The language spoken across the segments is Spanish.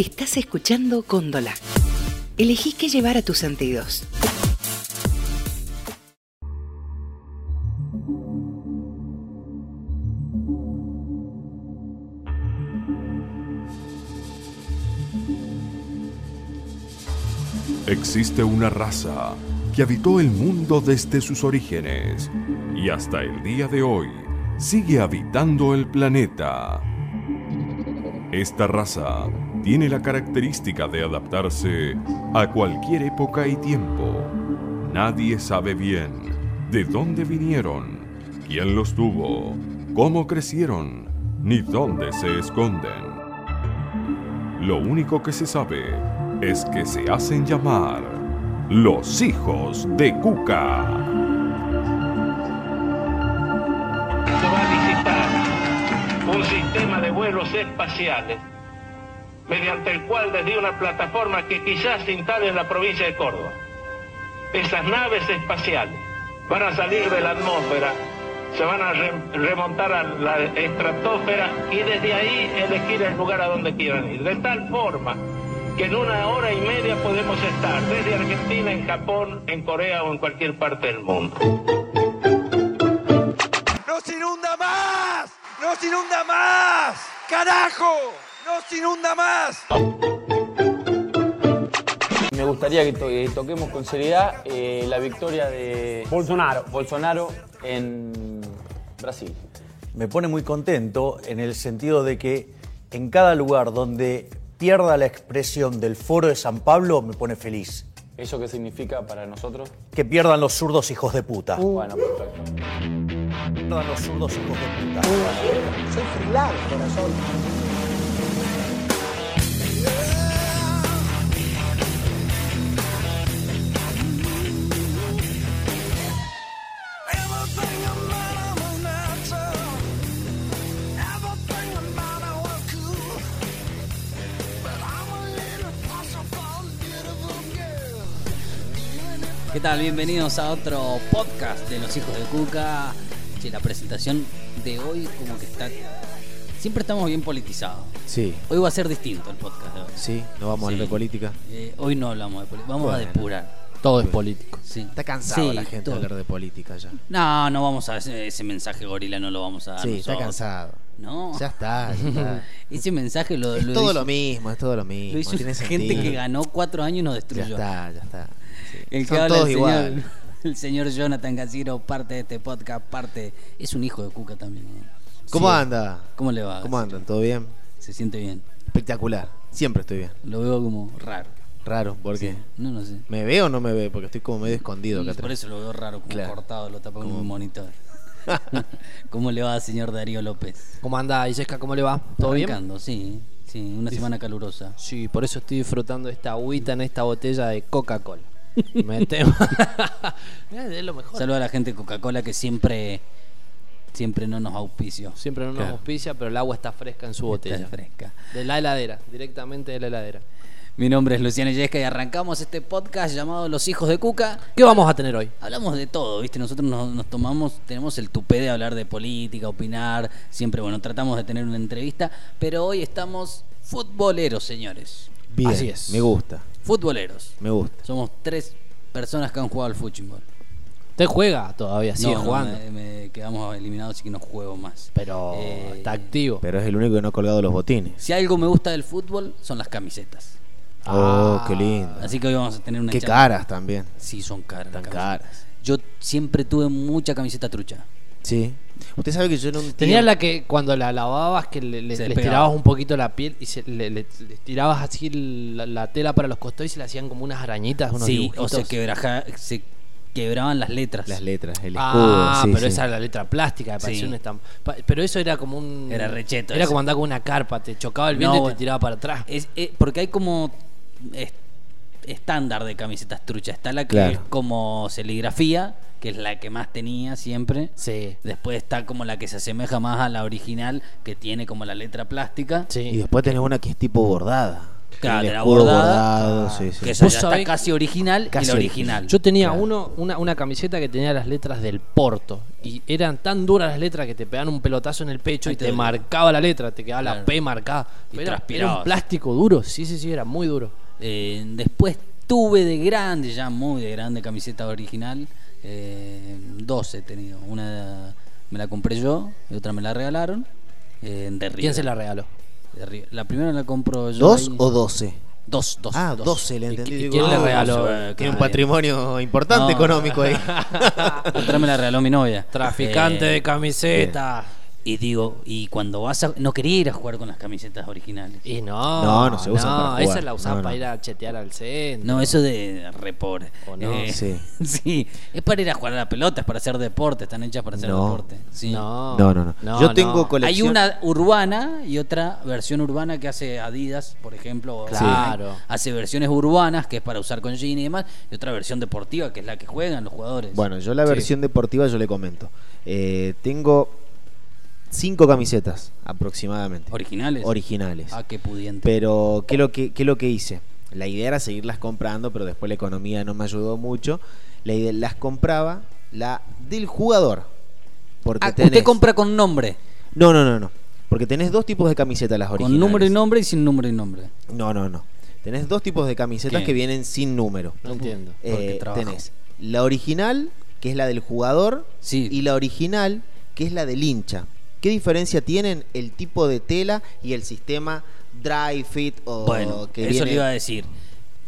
Estás escuchando Cóndola. Elegí qué llevar a tus sentidos. Existe una raza que habitó el mundo desde sus orígenes y hasta el día de hoy sigue habitando el planeta. Esta raza tiene la característica de adaptarse a cualquier época y tiempo. Nadie sabe bien de dónde vinieron, quién los tuvo, cómo crecieron, ni dónde se esconden. Lo único que se sabe es que se hacen llamar los hijos de Cuca. va a licitar un sistema de vuelos espaciales mediante el cual desde una plataforma que quizás se instale en la provincia de Córdoba, esas naves espaciales van a salir de la atmósfera, se van a re- remontar a la estratosfera y desde ahí elegir el lugar a donde quieran ir. De tal forma que en una hora y media podemos estar desde Argentina, en Japón, en Corea o en cualquier parte del mundo. ¡Nos inunda más! ¡Nos inunda más! ¡Carajo! ¡Nos inunda más! Me gustaría que, to- que toquemos con seriedad eh, la victoria de Bolsonaro. Bolsonaro en Brasil. me pone muy contento en el sentido de que en cada lugar donde pierda la expresión del foro de San Pablo me pone feliz. ¿Eso qué significa para nosotros? Que pierdan los zurdos hijos de puta. Bueno, perfecto. Pierdan los zurdos hijos de puta. Soy freelance, corazón. ¿Qué tal? Bienvenidos a otro podcast de los hijos de Cuca. Che, la presentación de hoy como que está... Siempre estamos bien politizados. Sí, Hoy va a ser distinto el podcast de hoy. sí, no vamos a hablar de política. Eh, hoy no hablamos de política, vamos a Bueno. depurar. Todo es político. Sí. Está cansado Sí, la gente todo. de hablar de política ya. No, no vamos a ese, ese mensaje gorila, no lo vamos a dar. Sí, está nosotros. cansado. No. Ya está, ya está. Ese mensaje lo, Es lo todo hizo, lo mismo, es todo lo mismo. lo hizo tiene gente sentido. que ganó cuatro años y nos Ya destruyó. está, ya está. Sí. El que Son habla todos el igual. el señor Jonathan Gaciro, parte de este podcast, parte. Es un hijo de Cuca también. ¿no? ¿Cómo Sí. anda? ¿Cómo le va? ¿Cómo andan? ¿Todo bien? Se siente bien. Espectacular. Siempre estoy bien. Lo veo como raro. Raro, ¿por qué? Sí. No, no sé. ¿Me ve o no me ve? Porque estoy como medio escondido acá por atrás. eso lo veo raro, como Claro. cortado, lo tapa con un monitor. ¿Cómo le va, señor Darío López? ¿Cómo anda, Isesca? ¿Cómo le va? ¿Todo bien? Arrancando, sí. Sí, una semana calurosa. Sí, por eso estoy disfrutando esta agüita en esta botella de Coca-Cola. Me temo. Mirá, es lo mejor. Saludo a la gente de Coca-Cola que siempre siempre no nos auspició. Siempre no nos Claro. auspicia, pero el agua está fresca en su botella. Está fresca. De la heladera, directamente de la heladera. Mi nombre es Luciano Yesca y arrancamos este podcast llamado Los Hijos de Cuca. ¿Qué vamos a tener hoy? Hablamos de todo, ¿viste? Nosotros nos, nos tomamos, tenemos el tupé de hablar de política, opinar, siempre, bueno, tratamos de tener una entrevista, pero hoy estamos futboleros, señores. Bien, Así es. me gusta, Futboleros. me gusta. Somos tres personas que han jugado al fútbol. Usted juega todavía, sigue No, no, jugando. me, me quedamos eliminados, así que no juego más. Pero Eh, está activo. Pero es el único que no ha colgado los botines. Si algo me gusta del fútbol, son las camisetas. Oh, Ah. qué lindo. Así que hoy vamos a tener una Qué charla- caras también. Sí, son caras. Tan caras. Yo siempre tuve mucha camiseta trucha. Sí. Usted sabe que yo en un Tenía tiempo- la que cuando la lavabas que le, le- estirabas un poquito la piel y se, le, le- le tirabas así la, la tela para los costados y se le hacían como unas arañitas, unos Sí, o dibujitos. se, quebraja- se quebraban las letras. las letras, el escudo. Ah, sí, pero sí. esa era la letra plástica, me Sí. Pa- Pero eso era como un. Era recheto Era eso. como andar con una carpa, te chocaba el viento No, y bueno. te tiraba para atrás. Es, eh, porque hay como es- estándar de camisetas truchas. Está la que Claro. es como serigrafía, que es la que más tenía siempre. Sí. Después está como la que se asemeja más a la original, que tiene como la letra plástica. Sí. Y después tenés una que es tipo bordada. Claro, de la bordada, bordado, sí, sí. que esa ya está casi original y Casi la original. Yo tenía Claro. uno, una, una camiseta que tenía las letras del Porto. Y eran tan duras las letras que te pegaban un pelotazo en el pecho Ahí y te marcaba la letra, te quedaba la. P marcada. Y era, era un plástico duro, sí, sí, sí, era muy duro. Eh, después tuve de grande, ya muy de grande, camiseta original. Eh, dos he tenido. Una me la compré yo y otra me la regalaron. eh, de River. ¿Quién se la regaló? De River. La primera la compro yo. ¿Dos ahí. o doce? Dos, dos. Ah, dos. doce le entendí. ¿Y Digo, quién le ah, regaló? Tiene un patrimonio importante No. económico ahí. Otra me la regaló mi novia. Traficante Eh, de camiseta. Y digo, y cuando vas a. No quería ir a jugar con las camisetas originales. Y no, No, no se usan para jugar. esa la usaban No, no. para ir a chetear al centro. No, eso de re pobre. ¿O no? Eh, Sí. sí. Es para ir a jugar a la pelota, es para hacer deporte, están hechas para hacer No. deporte. Sí. No, No, no, no. Yo tengo colección- Hay una urbana y otra versión urbana que hace Adidas, por ejemplo. Claro. Hace versiones urbanas, que es para usar con jean y demás, y otra versión deportiva, que es la que juegan los jugadores. Bueno, yo la Sí. versión deportiva yo le comento. Eh, tengo cinco camisetas aproximadamente. ¿Originales? Originales. Ah, qué pudiente. Pero, ¿qué es lo que, qué es lo que hice? La idea era seguirlas comprando, pero después la economía no me ayudó mucho. La idea, las compraba la del jugador. Porque Ah, tenés- usted compra con nombre. No, no, no, no. Porque tenés dos tipos de camisetas las originales. Con número y nombre y sin número y nombre. No, no, no. Tenés dos tipos de camisetas ¿Qué? que vienen sin número. No entiendo. Porque Eh, tenés la original, que es la del jugador, Sí. y la original, que es la del hincha. ¿Qué diferencia tienen el tipo de tela y el sistema dry fit o Bueno, que eso viene- le iba a decir.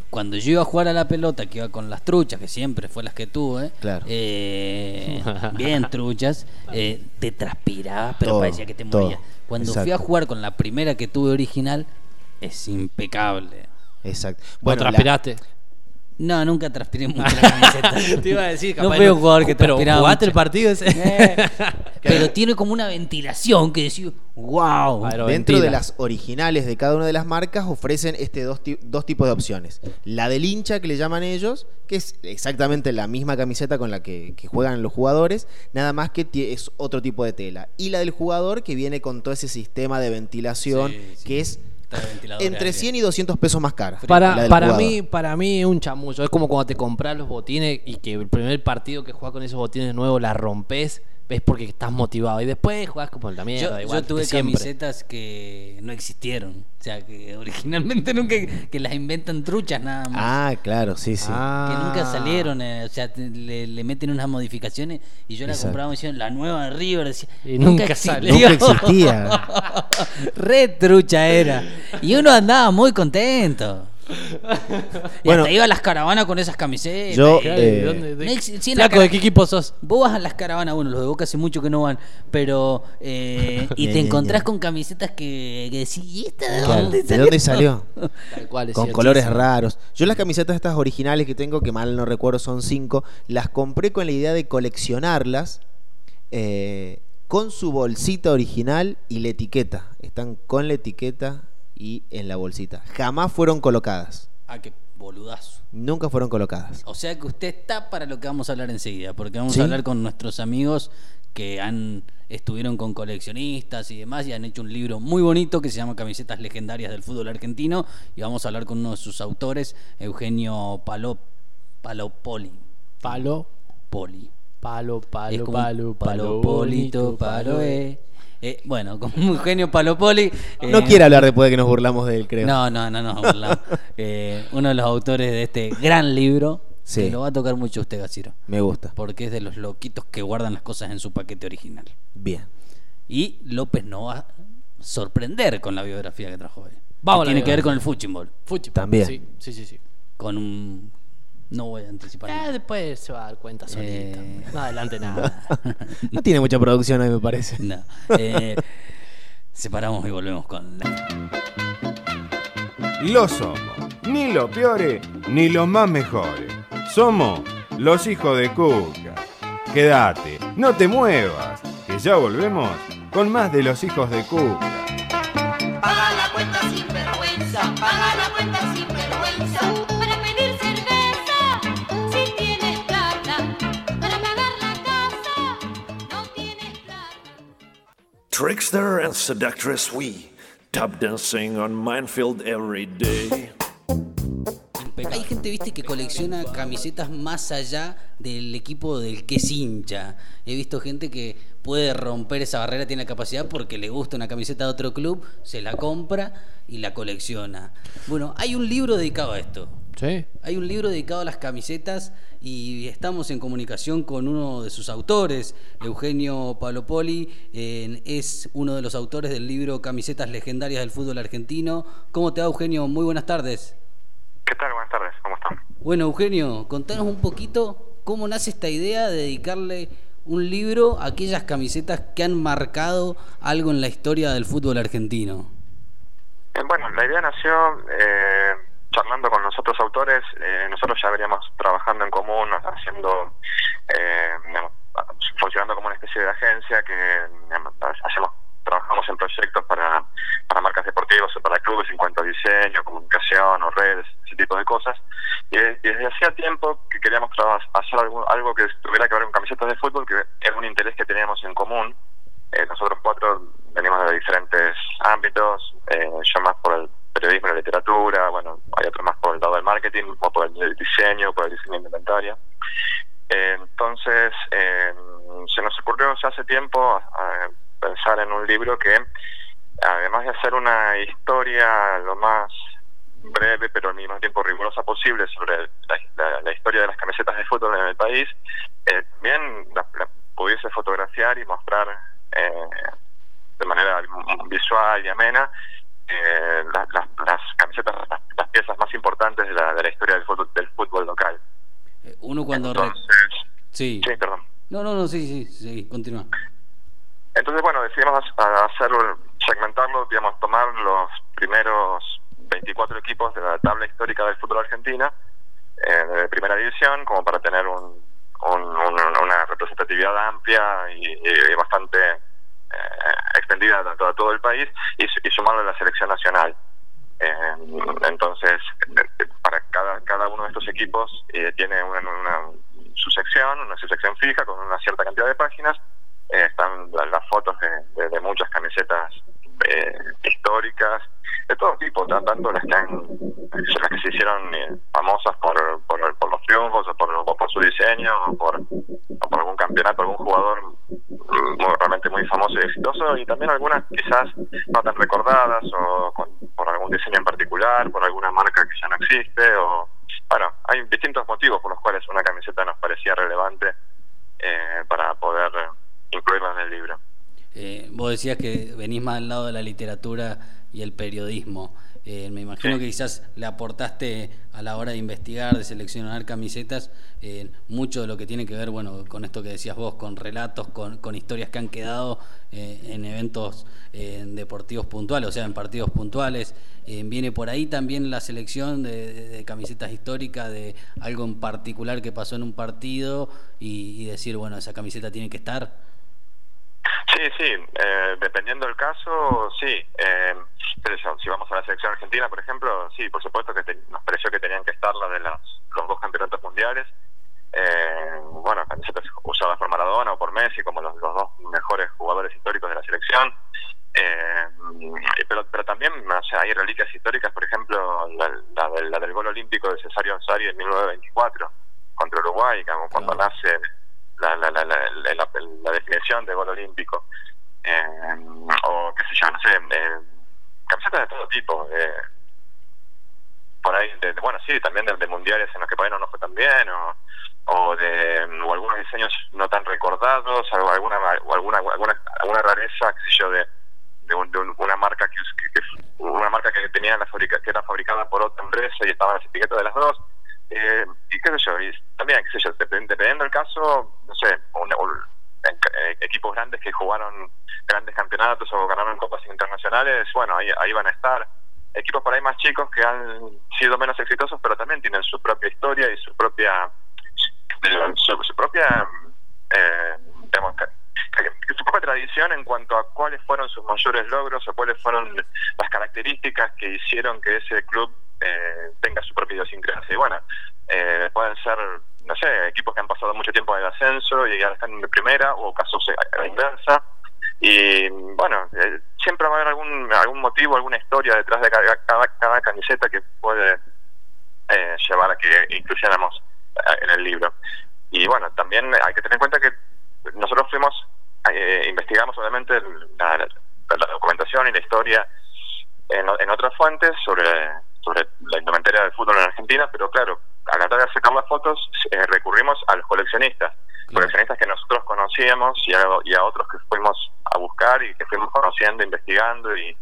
Cuando yo iba a jugar a la pelota, que iba con las truchas, que siempre fue las que tuve, Claro. eh, bien truchas, eh, te transpiraba, pero Todo, parecía que te todo. moría. Cuando fui a jugar con la primera que tuve original, es impecable. Exacto. ¿Vos Bueno, la- transpiraste? No, nunca transpiré mucho la camiseta. Te iba a decir, no capaz no- un jugador que pero transpiraba ¿jugaste mucho. el partido ese? Eh, pero tiene como una ventilación que decís, wow. Aero- Dentro ventila. de las originales de cada una de las marcas ofrecen este dos, dos tipos de opciones. La del hincha que le llaman ellos, que es exactamente la misma camiseta con la que, que juegan los jugadores, nada más que es otro tipo de tela. Y la del jugador que viene con todo ese sistema de ventilación Sí, sí. que entre aire. 100 y 200 pesos más cara. Para, para jugador. mí, para mí es un chamullo. Es como cuando te compras los botines y que el primer partido que juegas con esos botines nuevos la rompes, ves porque estás motivado. Y después jugás como la mierda. Yo, igual, yo tuve siempre. camisetas que no existieron. O sea, que originalmente nunca. que las inventan truchas nada más. Ah, claro, sí, sí. Ah. Que nunca salieron, eh, o sea, le, le meten unas modificaciones y yo la Exacto. compraba y decían, la nueva de River, decía, Y nunca salió. Nunca existía. Re trucha era. Y uno andaba muy contento. Y Bueno, hasta iba a las caravanas con esas camisetas. yo, eh, ¿De dónde- de- sí, Flaco, ¿de qué equipo sos? Vos vas a las caravanas, bueno, los de Boca hace mucho que no van, pero eh, y te encontrás con camisetas que, que decís, ¿y esta de Claro, dónde ¿De salió? dónde salió? Tal cual, es con cierto. colores raros. Yo las camisetas estas originales que tengo, que mal no recuerdo son cinco, las compré con la idea de coleccionarlas eh, con su bolsita original y la etiqueta. Están con la etiqueta y en la bolsita. Jamás fueron colocadas. Ah, qué boludazo. Nunca fueron colocadas. O sea que usted está para lo que vamos a hablar enseguida, porque vamos Sí. a hablar con nuestros amigos que han estuvieron con coleccionistas y demás y han hecho un libro muy bonito que se llama Camisetas legendarias del fútbol argentino y vamos a hablar con uno de sus autores, Eugenio Palo Palopoli. Palo, Poli. palo, Es palo, como palo, palo, Palopolito, bonito, palo, eh. Eh, bueno, con Eugenio Palopoli. No eh, quiere hablar después de que nos burlamos de él, creo. No, no, no, no. burlamos. Eh, uno de los autores de este gran libro. Sí. Que lo va a tocar mucho usted, Gaciro. Me gusta. Porque es de los loquitos que guardan las cosas en su paquete original. Bien. Y López no va a sorprender con la biografía que trajo hoy. Vamos Que tiene que ver con el fútbol. También. Sí, sí, sí. sí. Con un. No voy a anticipar. Eh, nada. después se va a dar cuenta solito. Eh. No adelante nada. No tiene mucha producción hoy, me parece. No. Eh, separamos y volvemos con. la- Lo somos, ni los peores, ni los más mejores. Somos los hijos de Cuca. Quédate, no te muevas, que ya volvemos con más de los hijos de Cuca. Trickster and seductress we, Tap dancing on Minefield every day. Hay gente, viste, que colecciona camisetas más allá del equipo del que es hincha. He visto gente que puede romper esa barrera, tiene la capacidad porque le gusta una camiseta de otro club, se la compra y la colecciona. Bueno, hay un libro dedicado a esto. Sí. Hay un libro dedicado a las camisetas y estamos en comunicación con uno de sus autores, Eugenio Palopoli, eh, es uno de los autores del libro Camisetas Legendarias del Fútbol Argentino. ¿Cómo te va, Eugenio? Muy buenas tardes. ¿Qué tal? Buenas tardes, ¿cómo están? Bueno, Eugenio, contanos un poquito cómo nace esta idea de dedicarle un libro a aquellas camisetas que han marcado algo en la historia del fútbol argentino. Eh, bueno, la idea nació eh, charlando con los otros autores. eh, nosotros ya veníamos trabajando en común, haciendo, eh, funcionando como una especie de agencia que hacemos trabajamos en proyectos para, para marcas deportivas o para clubes en cuanto a diseño, comunicación o redes, ese tipo de cosas. Y, de- y desde hacía tiempo que queríamos hacer algo, algo que tuviera que ver con camisetas de fútbol, que era un interés que teníamos en común. Eh, nosotros cuatro venimos de diferentes ámbitos, eh, yo más por el periodismo la literatura, bueno, hay otros más por el lado del marketing, o por el diseño, por el diseño de. Eh, entonces, eh, se nos ocurrió hace tiempo eh, pensar en un libro que, además de hacer una historia lo más breve, pero al mismo tiempo rigurosa posible sobre la, historia de las camisetas de fútbol en el país, eh, también la, pudiese fotografiar y mostrar de manera visual y amena eh, las, las- las camisetas, las, las piezas más importantes de la, de la historia del fútbol, del fútbol local. Uno cuando... re- Entonces, Sí. sí, perdón. No, no, no, sí, sí, sí, continúa. Entonces, bueno, decidimos ha- hacerlo, segmentarlo, digamos, tomar los primeros 24 equipos de la tabla histórica del fútbol argentina, eh, de primera división, como para tener un, un- un- una representatividad amplia y, y bastante eh, extendida a todo, a todo el país, y, y sumarlo a la selección nacional. Eh, entonces, eh, para cada, cada uno de estos equipos eh, tiene una, una- su sección, una su sección fija con una cierta cantidad de páginas. Eh, están la- las fotos de muchas camisetas eh, históricas, de todo tipo, tan- tanto las que, han, las que se hicieron eh, famosas por, por, los triunfos o por, o por su diseño o por, algún campeonato, algún jugador mm, realmente muy famoso y exitoso, y también algunas quizás no tan recordadas o con- por algún diseño en particular, por alguna marca que ya no existe, o bueno, hay distintos motivos por los cuales una camiseta nos parecía relevante eh, para poder incluirla en el libro. Eh, vos decías que venís más al lado de la literatura y el periodismo. Eh, me imagino que quizás le aportaste a la hora de investigar, de seleccionar camisetas, eh, mucho de lo que tiene que ver, bueno, con esto que decías vos, con relatos, con, con historias que han quedado eh, en eventos eh, deportivos puntuales, o sea, en partidos puntuales. Viene por ahí también la selección de, de- de camisetas históricas, de algo en particular que pasó en un partido y, y decir, bueno, esa camiseta tiene que estar. Sí, sí, eh, dependiendo del caso, sí. Eh, pero si vamos a la selección argentina, por ejemplo, sí, por supuesto que te- nos pareció que tenían que estar las de las, los dos campeonatos mundiales. Eh, bueno, camisetas usadas por Maradona o por Messi como los, los dos mejores jugadores históricos de la selección. Eh, pero, pero también o sea, hay reliquias históricas, por ejemplo, la, la del, la del gol olímpico de Cesario Ansari en 1924 contra Uruguay, como cuando nace la, la, la, la, definición de gol olímpico. Eh, o qué sé yo, no sé, eh, camisetas de todo tipo. eh, por ahí, de- bueno, sí, también de, mundiales en los que por ahí no nos fue tan bien, o, o de o algunos diseños no tan recordados, o alguna o alguna alguna, alguna rareza, qué sé yo, de, de, un- de un- una marca que- una marca que tenía la fabrica, que era fabricada por otra empresa y estaban las etiquetas de las dos. Eh, y qué sé yo, y también, dependiendo del caso, no sé, equipos grandes que jugaron grandes campeonatos o ganaron copas internacionales, bueno, ahí, ahí van a estar. Equipos por ahí más chicos que han sido menos exitosos, pero también tienen su propia historia y su propia su, su propia eh, digamos, su propia tradición en cuanto a cuáles fueron sus mayores logros o cuáles fueron las características que hicieron que ese club eh, tenga su propia idiosincrasia. Y bueno, eh, pueden ser, no sé, equipos que han pasado mucho tiempo en el ascenso y ahora están en primera, o casos a la inversa. Y bueno, eh, siempre va a haber algún, algún motivo, alguna historia detrás de cada, cada, camiseta que puede eh, llevar a que incluyéramos eh, en el libro. Y bueno, también hay que tener en cuenta que nosotros fuimos, investigamos obviamente la, la documentación y la historia en otras fuentes sobre, sobre la indumentaria del fútbol en Argentina, pero claro, a la hora de sacar las fotos eh, recurrimos a los coleccionistas, coleccionistas que nosotros conocíamos y a, y a otros que fuimos a buscar y que fuimos conociendo, investigando y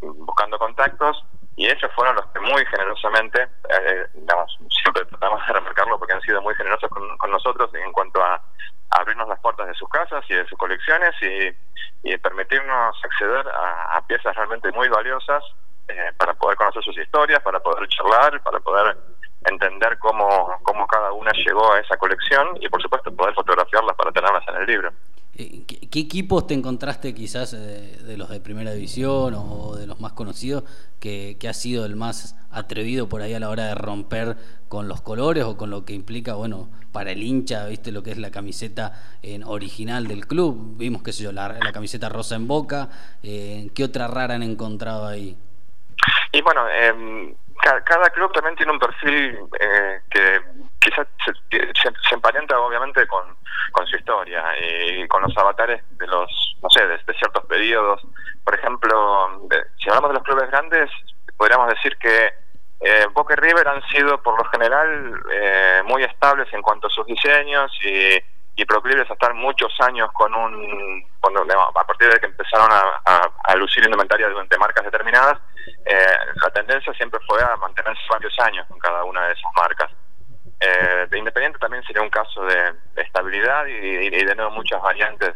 buscando contactos. Y ellos fueron los que muy generosamente, eh, digamos, siempre tratamos de remarcarlo porque han sido muy generosos con, con nosotros en cuanto a, a abrirnos las puertas de sus casas y de sus colecciones y, y permitirnos acceder a, a piezas realmente muy valiosas eh, para poder conocer sus historias, para poder charlar, para poder entender cómo, cómo cada una llegó a esa colección y por supuesto poder fotografiarlas para tenerlas en el libro. Eh, ¿Qué, equipos te encontraste quizás eh, de los de primera división o de los más conocidos que, ha sido el más atrevido por ahí a la hora de romper con los colores o con lo que implica, bueno, para el hincha, viste lo que es la camiseta en original del club? Vimos, qué sé yo, la, camiseta rosa en boca. ¿Qué otra rara han encontrado ahí? Y bueno, eh, cada, club también tiene un perfil eh, que quizás se, se, emparenta obviamente con, con su historia y con los avatares de los, no sé, de, ciertos periodos. Por ejemplo, si hablamos de los clubes grandes, podríamos decir que eh, Boca y River han sido por lo general eh, muy estables en cuanto a sus diseños y, y proclives a estar muchos años con un, a partir de que empezaron a, lucir indumentaria de marcas determinadas, eh, la tendencia siempre fue a mantenerse varios años con cada una de esas marcas. Eh, de Independiente también sería un caso de, de estabilidad y, de nuevo muchas variantes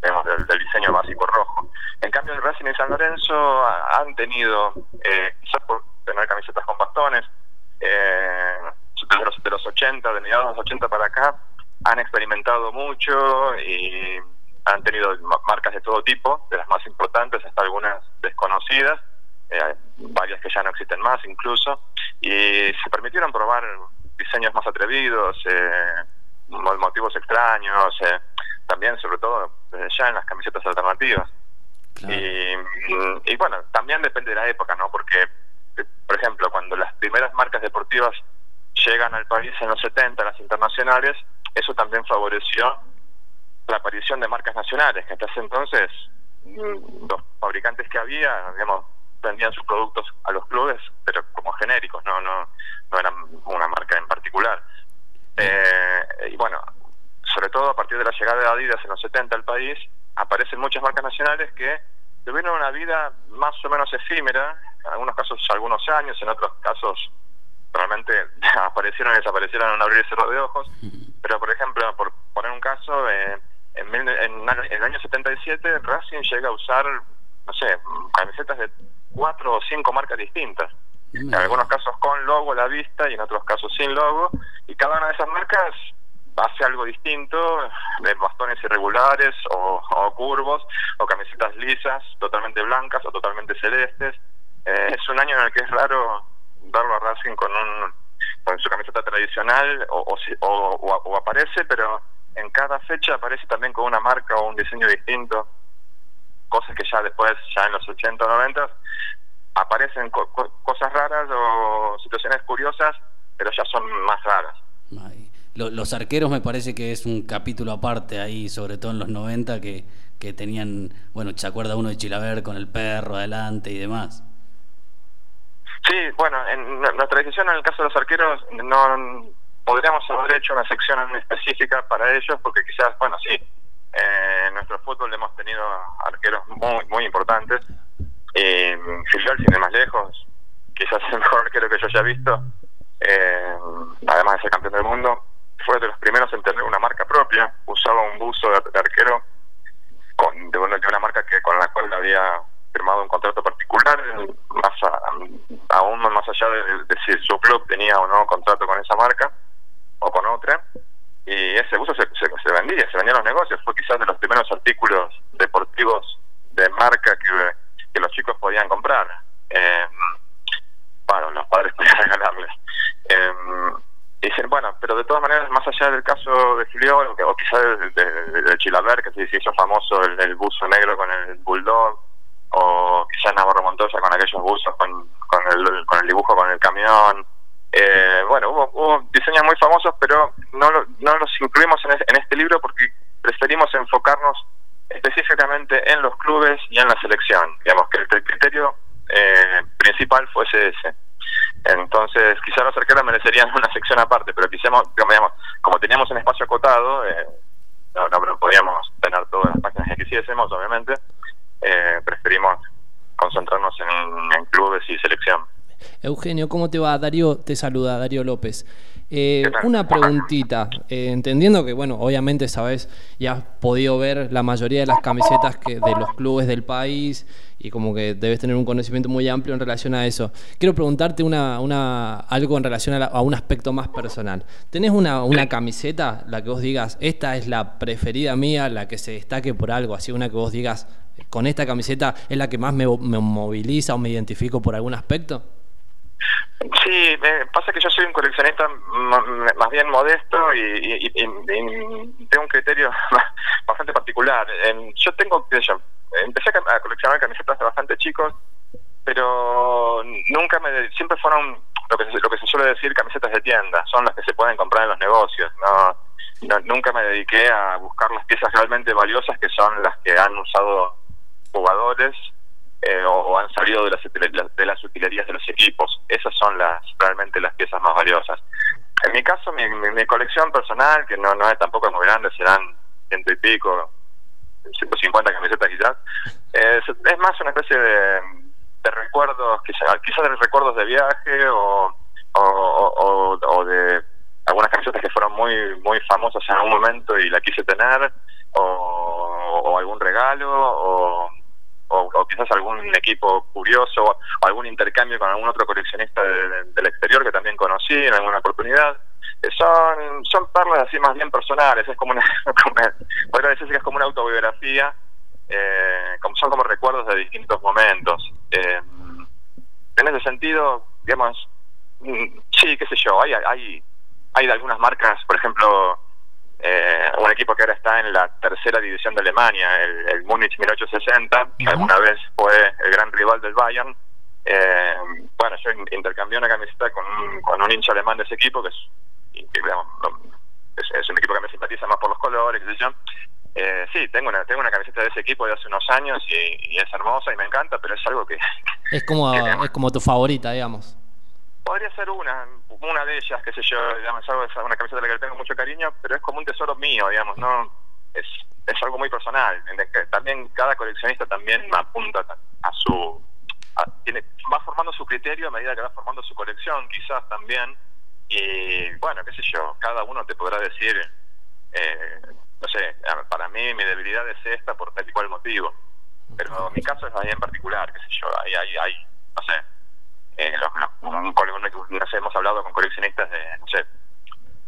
del, diseño básico rojo. En cambio, el Racing y San Lorenzo han tenido, eh, quizás por tener camisetas con bastones, eh, de, los, de los 80, de mediados de los 80 para acá, han experimentado mucho y han tenido marcas de todo tipo, de las más importantes hasta algunas desconocidas eh, varias que ya no existen más incluso, y se permitieron probar diseños más atrevidos, eh, motivos extraños, eh, también sobre todo desde ya en las camisetas alternativas. Claro. Y, y, bueno, también depende de la época, ¿no? Porque, por ejemplo, cuando las primeras marcas deportivas llegan al país en los 70, las internacionales, eso también favoreció la aparición de marcas nacionales, que hasta ese entonces mm, los fabricantes que había, digamos, vendían sus productos a los clubes, pero como genéricos, no no no eran una marca en particular. Eh, y bueno, sobre todo a partir de la llegada de Adidas en los 70 al país, aparecen muchas marcas nacionales que tuvieron una vida más o menos efímera, en algunos casos algunos años, en otros casos realmente aparecieron y desaparecieron en un abrir y cerrar de ojos. Pero, por ejemplo, por poner un caso, eh, en, en, en, el año 77 Racing llega a usar, no sé, camisetas de cuatro o cinco marcas distintas. En algunos casos con logo a la vista y en otros casos sin logo. Y cada una de esas marcas hace algo distinto, de bastones irregulares o, o curvos, o camisetas lisas, totalmente blancas o totalmente celestes. Eh, es un año en el que es raro verlo Racing con un con su camiseta tradicional o, o, o, aparece, pero en cada fecha aparece también con una marca o un diseño distinto cosas que ya después, ya en los 80 o 90, aparecen co cosas raras o situaciones curiosas, pero ya son más raras. Los arqueros me parece que es un capítulo aparte ahí, sobre todo en los 90, que, que tenían, bueno, ¿se acuerda uno de Chilaver con el perro adelante y demás? Sí, bueno, en nuestra decisión en el caso de los arqueros no podríamos haber hecho una sección específica para ellos, porque quizás, bueno, sí, eh, en nuestro fútbol hemos tenido arqueros muy, muy importantes. Eh, Filiol, sin ir más lejos, quizás el mejor arquero que yo haya visto, eh, además de ser campeón del mundo, fue de los primeros en tener una marca propia. Usaba un buzo de, de arquero con, de, una, de, una marca que con la cual había firmado un contrato particular, más a, aún más allá de, si su club tenía o no contrato con esa marca o con otra y ese buzo se, se, se, vendía, se vendía en los negocios, fue quizás de los primeros artículos deportivos de marca que, los chicos podían comprar. Eh, bueno, los padres podían regalarles. Eh, dicen, bueno, pero de todas maneras, más allá del caso de Filiol, o, quizás de, de, que se hizo famoso el, el, buzo negro con el bulldog, o Montoya con aquellos buzos con, el, con el dibujo con el camión. Eh, bueno, hubo, hubo diseños muy famosos, pero no, no los incluimos en, en este libro porque preferimos enfocarnos específicamente en los clubes y en la selección. Digamos que el, criterio eh, principal fuese ese. Entonces, quizá los arqueros merecerían una sección aparte, pero quisiéramos, digamos, como teníamos un espacio acotado, eh, no, no, no podíamos tener todas las páginas que quisiésemos, obviamente, eh, preferimos concentrarnos en, en clubes y selección. Eugenio, ¿cómo te va? Darío te saluda, Darío López. Eh, una preguntita, eh, entendiendo que, bueno, obviamente sabes y has podido ver la mayoría de las camisetas que, de los clubes del país y como que debes tener un conocimiento muy amplio en relación a eso. Quiero preguntarte una, una, algo en relación a, la- a un aspecto más personal. ¿Tenés una, una camiseta, la que vos digas, esta es la preferida mía, la que se destaque por algo, así una que vos digas, con esta camiseta es la que más me, me moviliza o me identifico por algún aspecto? Sí, me pasa que yo soy un coleccionista más bien modesto y, tengo un criterio bastante particular. Yo tengo, empecé a coleccionar camisetas de bastante chicos, pero nunca me, siempre fueron lo que, se, lo que se suele decir camisetas de tienda, son las que se pueden comprar en los negocios. No, no- nunca me dediqué a buscar las piezas realmente valiosas que son las que han usado jugadores eh, o, han salido de las, de las utilerías de los equipos. Esas son las realmente las piezas más valiosas. En mi caso, mi, mi- mi colección personal, que no, no es tampoco muy grande, serán ciento y pico, 150 camisetas quizás, es, es más una especie de, de recuerdos, quizás quizás de recuerdos de viaje o- o de algunas camisetas que fueron muy muy famosas en algún momento y la quise tener, o, o algún regalo, o, o, quizás algún equipo curioso, o algún intercambio con algún otro coleccionista de- de- del exterior que también conocí en alguna oportunidad. Eh, Son, son perlas así más bien personales, es como una, podría que es como una autobiografía, eh, como son como recuerdos de distintos momentos. Eh, en ese sentido, digamos, mm, sí, qué sé yo, hay, hay, hay de algunas marcas, por ejemplo, eh, un equipo que ahora está en la tercera división de Alemania, el, el Múnich 1860, que alguna vez fue el gran rival del Bayern. Eh, bueno, yo in- intercambié una camiseta con un, con un hincha alemán de ese equipo, que es, que, digamos, es, es un equipo que me simpatiza más por los colores, qué sé yo. Eh, sí, tengo una, tengo una camiseta de ese equipo de hace unos años y, y es hermosa y me encanta, pero es algo que Es como, es como tu favorita, digamos. Podría ser una, una de ellas, qué sé yo, digamos, es una camiseta de la que le tengo mucho cariño, pero es como un tesoro mío, digamos, no es, es algo muy personal. en que También cada coleccionista también apunta a su, a- tiene, va formando su criterio a medida que va formando su colección, quizás también, y bueno, qué sé yo, cada uno te podrá decir, eh, no sé, para mí mi debilidad es esta por tal y cual motivo, pero mi caso es ahí en particular, qué sé yo, hay, hay, hay no sé, eh, los- los- un un- no sé, hemos hablado con coleccionistas de, no sé,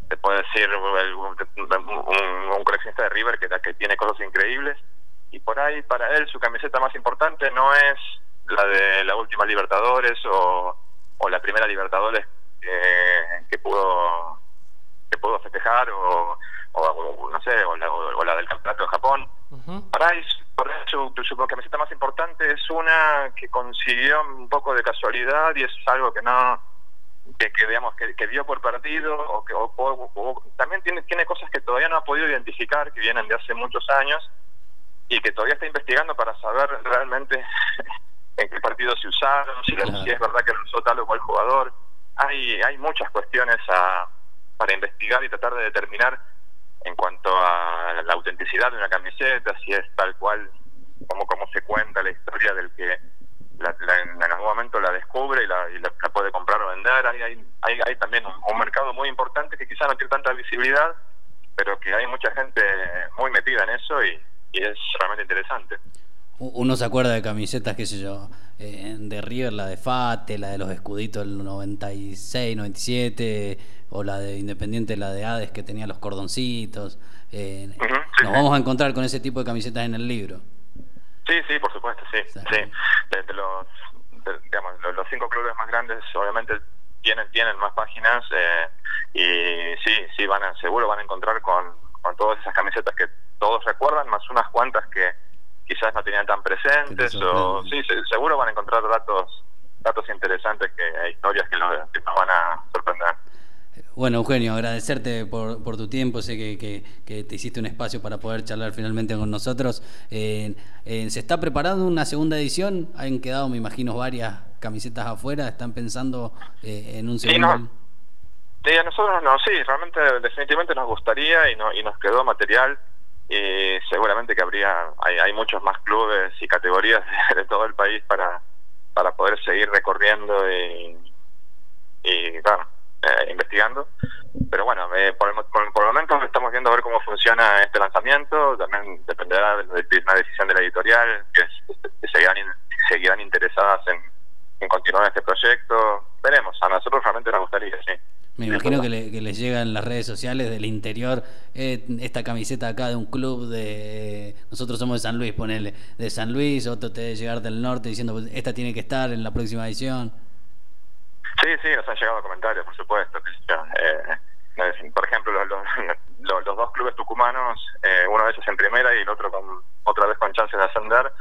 te puedo decir un, un- un coleccionista de River que, que tiene cosas increíbles. Y por ahí para él su camiseta más importante no es la de la última Libertadores o, o la primera Libertadores que, que pudo que pudo festejar o, o- o, no sé o la, o- la del campeonato de Japón. Para ahí, por ahí su, su camiseta más importante es una que consiguió un poco de casualidad y es algo que no que, que digamos que, que dio por partido o que o- o- o- también tiene tiene cosas que todavía no ha podido identificar que vienen de hace muchos años y que todavía está investigando para saber realmente en qué partido se usaron si, la- si es verdad que lo usó tal o cual jugador. Hay hay muchas cuestiones a, para investigar y tratar de determinar en cuanto a la autenticidad de una camiseta, si es tal cual como, como se cuenta la historia del que la- la- en algún momento la descubre y la, y la- la puede comprar o vender. Hay, hay, hay, hay también un, un mercado muy importante que quizá no tiene tanta visibilidad, pero que hay mucha gente muy metida en eso y, y es realmente interesante. Uno se acuerda de camisetas, qué sé yo, eh, de River, la de Fate, la de los escuditos del 96, 97, o la de Independiente, la de Hades que tenía los cordoncitos. eh, nos vamos a encontrar con ese tipo de camisetas en el libro. Sí, sí, por supuesto, sí. sí. De, los, de- digamos, los, cinco clubes más grandes obviamente tienen tienen más páginas eh, y sí, sí van a, seguro van a encontrar con, con todas esas camisetas que todos recuerdan, más unas cuantas que, quizás no tenían tan presentes o sí, se- seguro van a encontrar datos datos interesantes que e historias que, lo- que nos van a. Bueno, Eugenio, agradecerte por, por tu tiempo. Sé que, que- que te hiciste un espacio para poder charlar finalmente con nosotros. Eh, eh, ¿Se está preparando una segunda edición? Han quedado, me imagino, varias camisetas afuera. ¿Están pensando eh, en un Sí, segundo? no. Sí, a nosotros no, sí, realmente definitivamente nos gustaría y, no, y nos quedó material y seguramente que habría, hay, hay muchos más clubes y categorías de, todo el país para, para poder seguir recorriendo y, y bueno, eh, investigando. Pero bueno, eh, por, el, por, por el momento estamos viendo a ver cómo funciona este lanzamiento, también dependerá de, de una decisión de la editorial, que, es- seguirán, in- seguirán interesadas en, continuar este proyecto. Veremos, a nosotros realmente nos gustaría, sí. Me imagino que, le- que les llega en las redes sociales del interior eh, esta camiseta acá de un club de... Nosotros somos de San Luis, ponele. De San Luis, otro te debe llegar del norte diciendo, "Pues, esta tiene que estar en la próxima edición. Sí, sí, nos han llegado comentarios, por supuesto. yo. Eh, por ejemplo, los, los, los- dos clubes tucumanos, eh, uno de ellos en primera y el otro con otra vez con chances de ascender,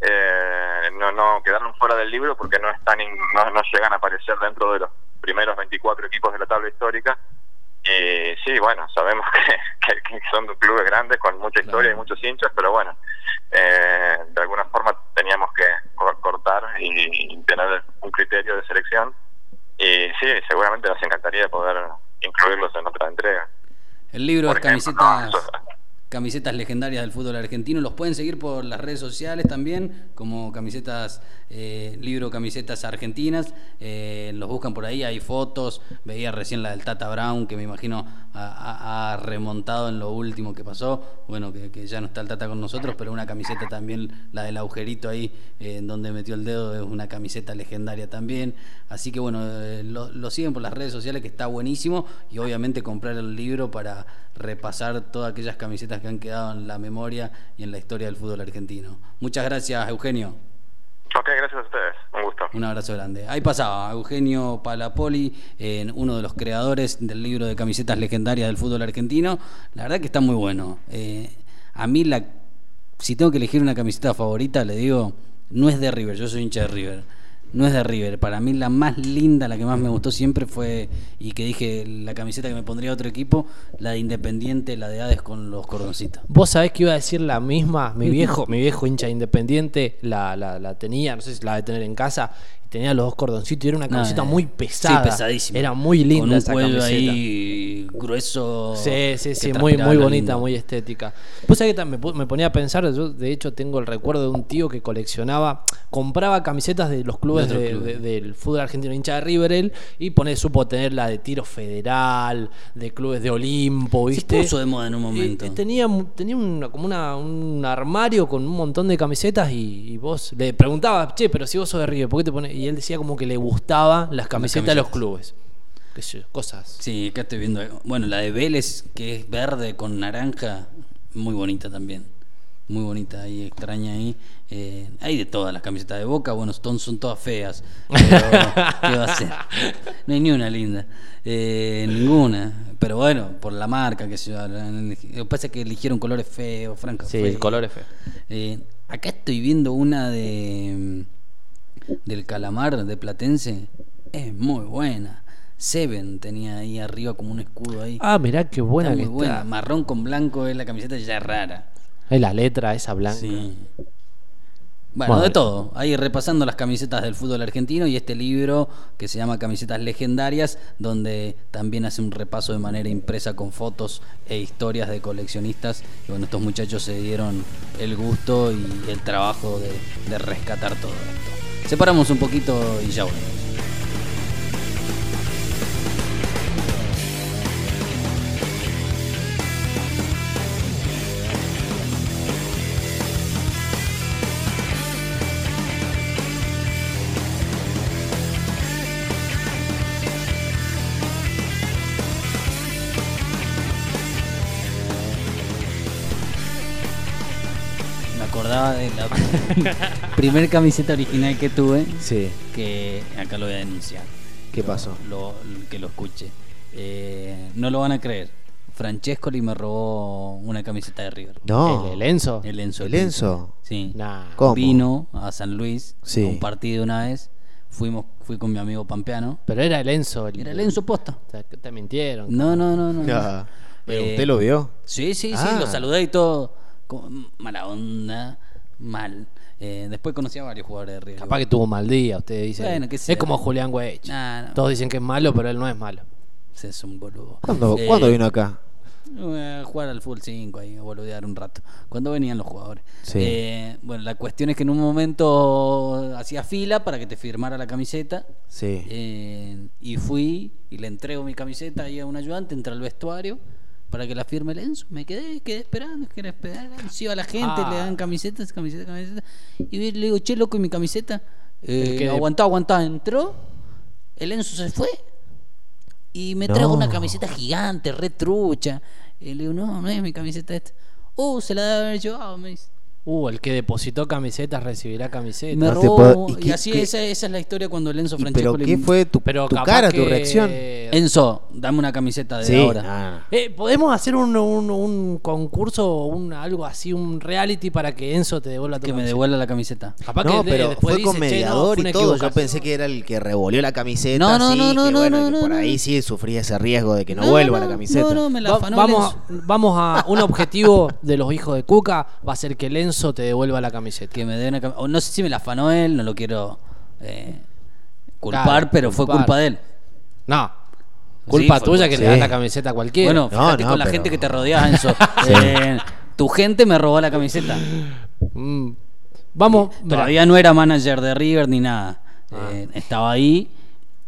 eh, no, no quedaron fuera del libro porque no están in- no, no llegan a aparecer dentro de los primeros 24 equipos de la tabla histórica. Y sí, bueno, sabemos que, que- que son clubes grandes con mucha historia y muchos hinchas, pero bueno, eh, de alguna forma teníamos que cor- cortar y, y tener un criterio de selección. Y sí, seguramente nos encantaría poder incluirlos en otra entrega. El libro Por es ejemplo, no, camisetas legendarias del fútbol argentino. Los pueden seguir por las redes sociales también, como camisetas, eh, libro Camisetas Argentinas. Eh, los buscan por ahí, hay fotos. Veía recién la del Tata Brown, que me imagino ha, remontado en lo último que pasó. Bueno, que, ya no está el Tata con nosotros, pero una camiseta también, la del agujerito ahí, eh, en donde metió el dedo, es una camiseta legendaria también. Así que bueno, lo, lo siguen por las redes sociales, que está buenísimo. Y obviamente comprar el libro para repasar todas aquellas camisetas que han quedado en la memoria y en la historia del fútbol argentino. Muchas gracias, Eugenio. Ok, gracias a ustedes. Un gusto. Un abrazo grande. Ahí pasaba Eugenio Palapoli, en uno de los creadores del libro de camisetas legendarias del fútbol argentino. La verdad que está muy bueno. Eh, a mí, la, si tengo que elegir una camiseta favorita, le digo, no es de River, yo soy hincha de River. No es de River. Para mí la más linda, la que más me gustó siempre fue, y que dije la camiseta que me pondría otro equipo, la de Independiente, la de Hades con los cordoncitos. Vos sabés que iba a decir la misma, mi viejo, mi viejo hincha independiente la, la, la tenía, no sé si la de tener en casa, tenía los dos cordoncitos y era una camiseta eh, muy sí, pesada. pesadísima. Era muy linda Con un esa cuello camiseta. ahí grueso. Sí, sí, sí, muy, muy bonita, muy estética. Que tam- me, ponía a pensar, yo de hecho tengo el recuerdo de un tío que coleccionaba, compraba camisetas de los clubes De otros de- clubes. de- del fútbol argentino, hincha de River él, y pone, supo tener la de tiro federal, de clubes de Olimpo, Se ¿viste? puso de moda en un momento. Y- y tenía tenía una- como una- un armario con un montón de camisetas y, y vos le preguntabas, che, pero si vos sos de River, ¿por qué te pones? Y él decía como que le gustaban las camisetas de los clubes. Qué sé yo, cosas. Sí, acá estoy viendo. Bueno, la de Vélez, que es verde con naranja, muy bonita también. Muy bonita ahí, extraña ahí. Eh, hay de todas las camisetas de Boca, bueno, son, son todas feas. Pero, ¿qué va a ser? No hay ni una linda. Eh, ninguna. Pero bueno, por la marca, que se Lo que pasa es que eligieron colores feos, franca. Sí, el color es feo. Eh, acá estoy viendo una de del calamar de Platense. Es muy buena. Seven tenía ahí arriba como un escudo ahí. Ah, mirá qué buena Está que muy está. buena. Marrón con blanco es la camiseta ya es rara. Es la letra esa blanca. Sí. Bueno, de todo. Ahí repasando las camisetas del fútbol argentino y este libro que se llama Camisetas Legendarias, donde también hace un repaso de manera impresa con fotos e historias de coleccionistas. Y bueno, estos muchachos se dieron el gusto y el trabajo de, de rescatar todo esto. Separamos un poquito y ya volvemos. Acordaba de la primer camiseta original que tuve. Sí. Que acá lo voy a denunciar. ¿Qué Lo- pasó? Lo, que lo escuche. Eh, no lo van a creer. Francescoli me robó una camiseta de River. No. ¿El, el Enzo? El Enzo. ¿El Enzo? Sí. Nah. ¿Cómo? Vino a San Luis Sí. a un partido una vez. Fuimos, fui con mi amigo Pampeano. Pero era el Enzo. Era el Enzo posta. Te, te mintieron. No, no, no, no. no. Ah, pero Eh, ¿Usted lo vio? Sí, sí, sí, Ah. lo saludé y todo. Mala onda, mal. Eh, después conocí a varios jugadores de River. Capaz que tuvo un mal día, usted dice. Bueno, qué sé. es como Julián Weich. Nah, no. Todos dicen que es malo, pero él no es malo. Ese es un boludo. ¿Cuándo, Eh, ¿cuándo vino acá? eh, jugar al fútbol 5 ahí, a boludear un rato. Cuando venían los jugadores. Sí. Eh, bueno, la cuestión es que en un momento hacía fila para que te firmara la camiseta. Sí. Eh, y fui y le entrego mi camiseta ahí a un ayudante, entra al vestuario para que la firme el Enzo. Me quedé, quedé esperando, quedé esperando. Se iba la gente, Ah. le dan camisetas, camisetas, camisetas. Y le digo, che, loco, ¿y mi camiseta. Eh, que- aguantá, aguantá. Entró, el Enzo se fue y me trajo una camiseta gigante, re trucha. Y le digo, no, no es mi camiseta esta. Uh, se la debe haber llevado, me dice. Uh, el que depositó camisetas recibirá camisetas. Me No te robó. puedo- ¿y Y, qué- así qué- esa, esa es la historia cuando el Enzo ¿Y Francesco ¿Pero le- qué fue tu, Pero tu capaz cara, tu reacción? Enzo, dame una camiseta de Sí. ahora. Ah. Eh, ¿Podemos hacer un, un, un concurso, un, algo así, un reality para que Enzo te devuelva tu Que me camiseta? devuelva la camiseta. Capaz No, que pero fue con dice, "Che, no, mediador y todo. Yo equivocación". pensé que era el que revolvió la camiseta. No, no, sí, no, no, que no, bueno, no, que no, por ahí sí sufría ese riesgo de que no, No, vuelva no, la camiseta. No, no, me la Va- vamos, a un objetivo de los hijos de Cuca va a ser que el Enzo te devuelva la camiseta. Que me dé una No sé si me la afanó él, no lo quiero eh, culpar, Claro, pero fue culpa de él. No. Culpa Sí, tuya que sí. le das la camiseta a cualquiera. Bueno, No, fíjate no, con la pero- gente que te rodeas, Enzo. Eh, tu gente me robó la camiseta. Mm. Vamos. Todavía no era manager de River ni nada. Ah. Eh, estaba ahí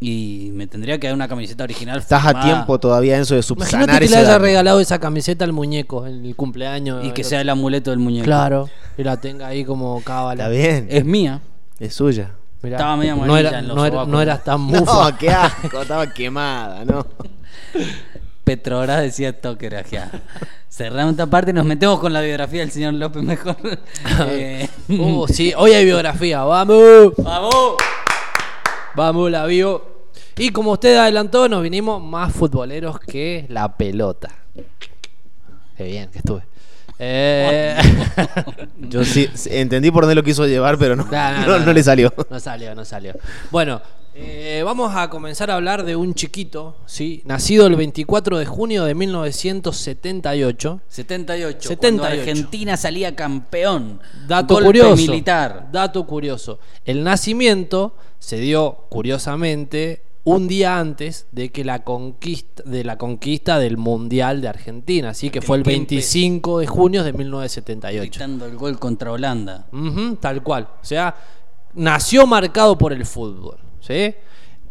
y me tendría que dar una camiseta original. Estás a tiempo todavía, Enzo, de Imagínate subsanar que le haya daño. regalado esa camiseta al muñeco en el cumpleaños. Y que sea el amuleto del muñeco. Claro, y la tenga ahí como cábala. Está bien, Es mía. es suya. Mirá, Estaba media no, era, en los no, era- no eras tan mufa. No, qué asco, estaba quemada, ¿no? Petrobras decía esto que era ya. Cerramos esta parte y nos metemos con la biografía del señor López mejor. Eh, Uh, sí, hoy hay biografía, vamos. ¡Vamos! Vamos, la vio. Y como usted adelantó, nos vinimos más futboleros que la pelota. Qué bien que estuve. Eh, Yo sí sí, entendí por dónde lo quiso llevar, pero no, No, no, no, no, no le salió. No salió, no salió. Bueno, eh, vamos a comenzar a hablar de un chiquito, ¿sí? Nacido el 24 de junio de 1978. 78. 78. Cuando Argentina salía campeón. Dato Golpe curioso. militar. Dato curioso. El nacimiento se dio, curiosamente, un día antes de que la conquista de la conquista del Mundial de Argentina, así que fue el Kempes. 25 de junio de 1978. Gritando el gol contra Holanda. Tal cual. O sea, nació marcado por el fútbol. ¿sí?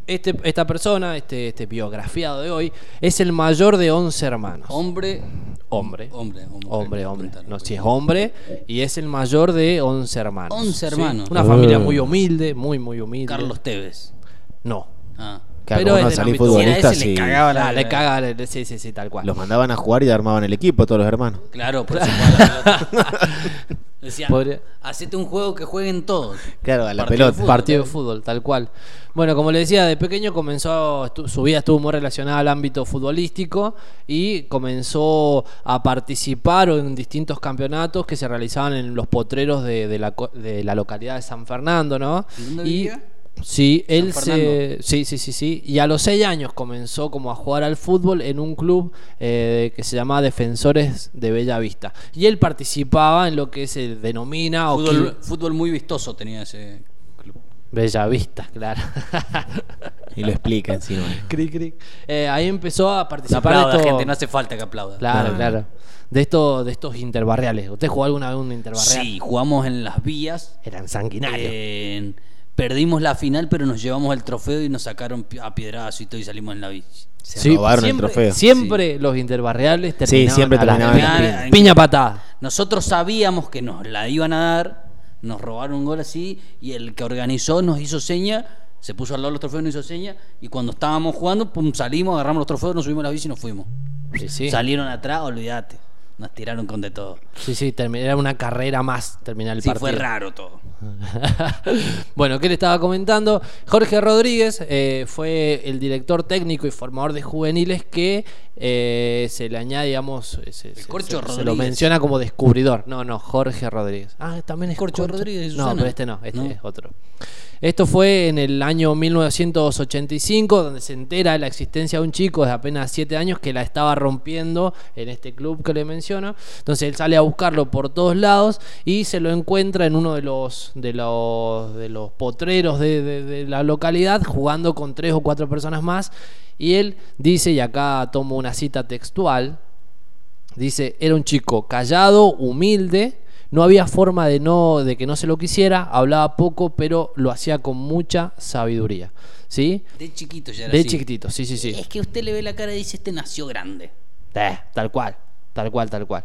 Este, esta persona, este, este biografiado de hoy, es el mayor de 11 hermanos. Hombre. Hombre. Hombre, hombre. Hombre, hombre. No, si es hombre y es el mayor de 11 hermanos. 11 ¿sí? hermanos. Una Uh. familia muy humilde, muy, muy humilde. Carlos Tevez. No. Ah. Claro, Pero no futbolista, ese, le sí. cagaba la- Ah, le caga, le- sí, sí, sí, tal cual. Los mandaban a jugar y armaban el equipo, todos los hermanos. Claro, por eso jugaba la pelota. Decían, Podría- hacete un juego que jueguen todos. Claro, a la Partido de pelota. fútbol. Partido de fútbol, tal cual. Bueno, como le decía, de pequeño comenzó, su vida estuvo muy relacionada al ámbito futbolístico y comenzó a participar en distintos campeonatos que se realizaban en los potreros de, de la, co- de la localidad de San Fernando, ¿no? ¿Dónde y vivía? Sí, él se, sí, sí, sí, sí. Y a los seis años comenzó como a jugar al fútbol en un club eh, que se llamaba Defensores de Bella Vista. Y él participaba en lo que se denomina o Fútbol, que- fútbol muy vistoso tenía ese club. Bella Vista, claro. Y lo explica encima. Cric, cric. Eh, ahí empezó a No participar aplauda, esto- gente, no hace falta que aplauda. Claro, Ah. claro. De estos, de estos interbarriales. ¿Usted jugó alguna vez un interbarrial? Sí, jugamos en las vías. Eran sanguinarios. Eh, perdimos la final, pero nos llevamos el trofeo y nos sacaron a piedrazo y todo y salimos en la bici. Se Sí, robaron el siempre, trofeo. Siempre los interbarriales Sí, terminaban siempre a la terminaban piña. la piña. Piña patada. Nosotros sabíamos que nos la iban a dar, nos robaron un gol así y el que organizó nos hizo seña, se puso al lado de los trofeos, nos hizo seña y cuando estábamos jugando, pum, salimos, agarramos los trofeos, nos subimos a la bici y nos fuimos. Sí, sí. Salieron atrás, olvídate. Nos tiraron con de todo. Sí, sí, era una carrera más terminar el Sí, partido. fue raro todo. bueno, ¿qué le estaba comentando? Jorge Rodríguez eh, fue el director técnico y formador de juveniles que eh, se le añade, digamos, se, se- Corcho se- se lo Rodríguez. menciona como descubridor. No, no, Jorge Rodríguez. Ah, también es Corcho Rodríguez de No, pero este no, este ¿No? es otro. Esto fue en el año 1985, donde se entera de la existencia de un chico de apenas 7 años que la estaba rompiendo en este club que le menciono. Entonces él sale a buscarlo por todos lados y se lo encuentra en uno de los, de los, de los potreros de, de- de la localidad, jugando con tres o cuatro personas más. Y él dice, y acá tomo una cita textual, Dice, era un chico callado, humilde, no había forma de no de que no se lo quisiera, hablaba poco, pero lo hacía con mucha sabiduría, ¿sí? De chiquito ya era De así. chiquitito, sí, sí, sí. Es que usted le ve la cara y dice, este nació grande. Eh, tal cual, tal cual, tal cual.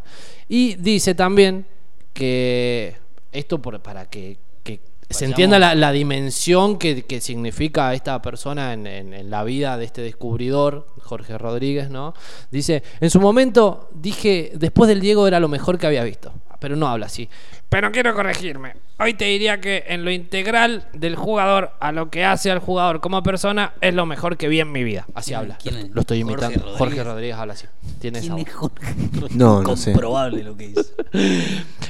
Y dice también que esto por- para que, que se entienda la, la dimensión que, que significa esta persona en, en- en la vida de este descubridor, Jorge Rodríguez, ¿no? Dice, en su momento dije, después del Diego era lo mejor que había visto, pero no habla así. Pero quiero corregirme. Hoy te diría que en lo integral del jugador a lo que hace al jugador como persona es lo mejor que vi en mi vida. Así ¿Quién- habla. quién es? Lo estoy Jorge imitando. Rodríguez. Jorge Rodríguez habla así. Tiene esa ¿Quién voz. es Jorge? No, no sé. Comprobable lo que hizo.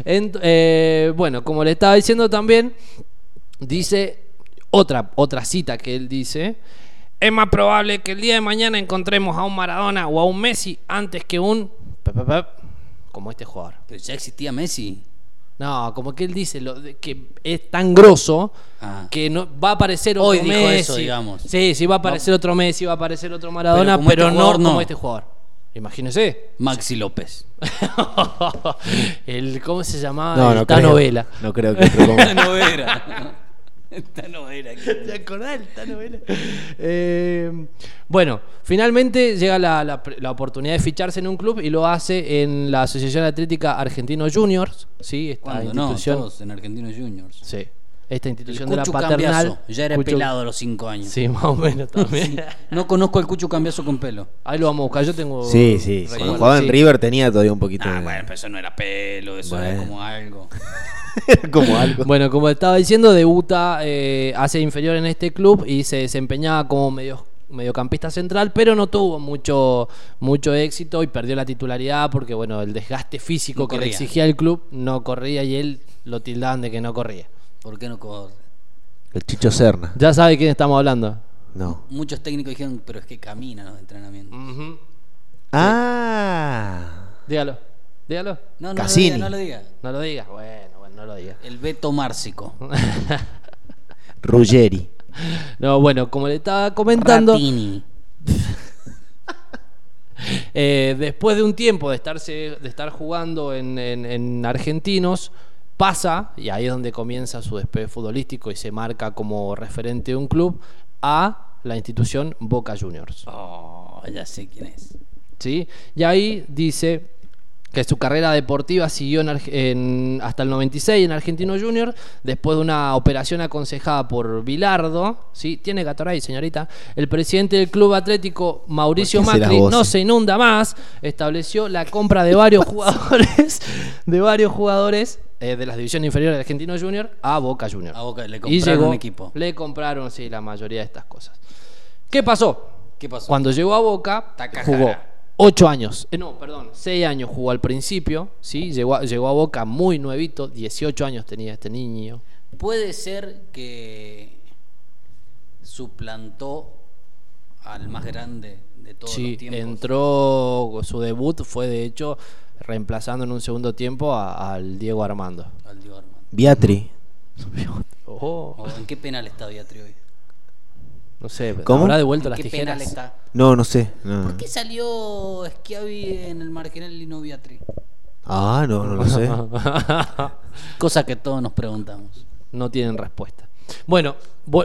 Ent- eh, bueno, como le estaba diciendo también, dice otra, otra cita que él dice. Es más probable que el día de mañana encontremos a un Maradona o a un Messi antes que un... pep, pep, pep, como este jugador. Pero ya existía Messi. No, como que él dice lo de- que es tan grosso Ah. que no va a aparecer otro Hoy dijo Messi. eso, digamos. Sí, sí va a aparecer otro Messi, va a aparecer otro Maradona, como pero, este no jugador, no. como este jugador. Imagínese. Maxi López. el ¿cómo se llamaba? No, el no creo. Vela. No creo que otro como- Esta no era. Esta no era. ¿Te acordás del Tano Vela? Eh, bueno, finalmente llega la, la- la oportunidad de ficharse en un club y lo hace en la Asociación Atlética Argentino Juniors, ¿sí? Esta ¿Cuándo? No, todos en Argentinos Juniors. Sí. Esta institución El de la Cucho paternal. Cambiaso, ya era Cucho- pelado a los 5 años. Sí, más o menos también. Sí. No conozco al Cucho Cambiaso con pelo. Ahí lo vamos a buscar. Yo tengo. Sí, sí. Cuando jugaba en sí. River tenía todavía un poquito Ah, de... bueno, pero eso no era pelo, eso era como algo. como algo. Bueno, como estaba diciendo, debuta eh, hace inferior en este club y se desempeñaba como medio, mediocampista central, pero no tuvo mucho, mucho éxito y perdió la titularidad porque bueno, el desgaste físico No que le exigía el club no corría y él lo tildaban de que no corría. ¿Por qué no corre? El Chicho Serna. ¿Ya sabe de quién estamos hablando? No. Muchos técnicos dijeron, pero es que camina los entrenamientos. Ah. Dígalo, dígalo. No, no Cassini. lo diga, no lo diga. No lo digas, bueno, bueno, no lo digas. El Beto Márcico. Ruggeri. No, bueno, como le estaba comentando, Ratini. eh, después de un tiempo de, estarse, de estar jugando en, en- en Argentinos, pasa, y ahí es donde comienza su despegue futbolístico y se marca como referente de un club, a la institución Boca Juniors. Oh, ya sé quién es. ¿sí? Y ahí dice que su carrera deportiva siguió en hasta el 96 en Argentino Junior, después de una operación aconsejada por Bilardo, ¿sí? Tiene Gatorade, señorita. El presidente del club atlético, Mauricio ¿Por qué hace Macri, no se inunda más, estableció la compra de varios jugadores, de varios jugadores eh, de las divisiones inferiores de Argentino Junior a Boca Junior. A Boca le y compraron llegó, un equipo. Le compraron, sí, la mayoría de estas cosas. ¿Qué pasó? ¿Qué pasó? Cuando llegó a Boca, Takahara. jugó ocho años. Eh, no, perdón, seis años jugó al principio, ¿sí? Llegó a, llegó a Boca muy nuevito, 18 años tenía este niño. Puede ser que suplantó al más grande de todos Sí, los tiempos. entró, su debut fue de hecho reemplazando en un segundo tiempo a- al Diego Armando. Al Diego Armando. Biatri. Oh, ¿O ¿En qué penal está Beatri hoy? no sé, ¿Cómo? ¿habrá devuelto ¿En las qué tijeras? penal está? No, no sé. no. ¿Por qué salió Schiavi en el marginal y no Beatri? Ah, no, no lo sé. Cosa que todos nos preguntamos. no tienen respuesta. Bueno,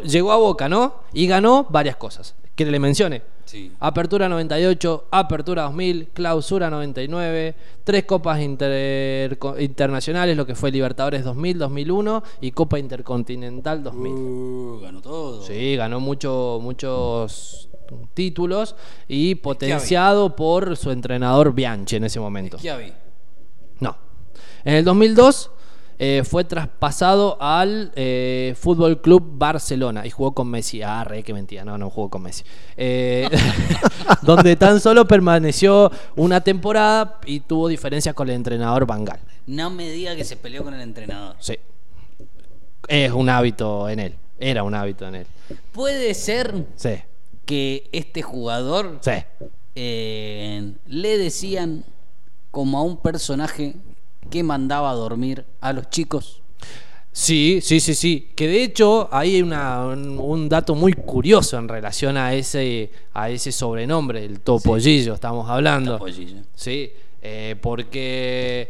llegó a Boca, ¿no? Y ganó varias cosas. Que le mencione. Sí. Apertura 98, Apertura 2000, Clausura 99, tres copas inter- internacionales, lo que fue Libertadores 2000, 2001 y Copa Intercontinental 2000. Uh, ganó todo. Sí, ganó mucho, muchos títulos y potenciado por su entrenador Bianchi en ese momento. Schiavi. En el 2002 eh, fue traspasado al eh, Fútbol Club Barcelona y jugó con Messi. Ah, re, que mentira, no, no jugó con Messi. Eh, donde tan solo permaneció una temporada y tuvo diferencias con el entrenador Bangal. No me diga que se peleó con el entrenador. Sí. Es un hábito en él. Era un hábito en él. Puede ser Sí. que este jugador Sí. le decían como a un personaje que mandaba a dormir a los chicos. Sí, sí, sí, sí. Que de hecho hay una- un, un dato muy curioso en relación a ese, a ese sobrenombre, el topollillo, estamos hablando. Topollillo. Sí, eh, porque,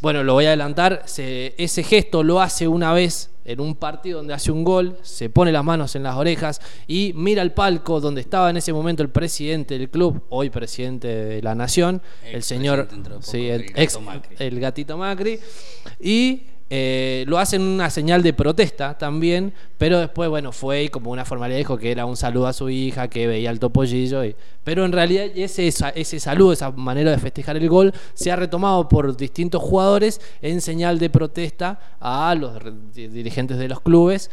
bueno, lo voy a adelantar, se- ese gesto lo hace una vez en un partido donde hace un gol, se pone las manos en las orejas y mira al palco donde estaba en ese momento el presidente del club, hoy presidente de la nación, el señor, sí, el, el gato ex- Macri. el gatito Macri, y eh, lo hacen una señal de protesta también, pero después, bueno, fue y como una formalidad, dijo que era un saludo a su hija, que veía el topollillo, y, pero en realidad ese, ese saludo, esa manera de festejar el gol, se ha retomado por distintos jugadores en señal de protesta a los dirigentes de los clubes,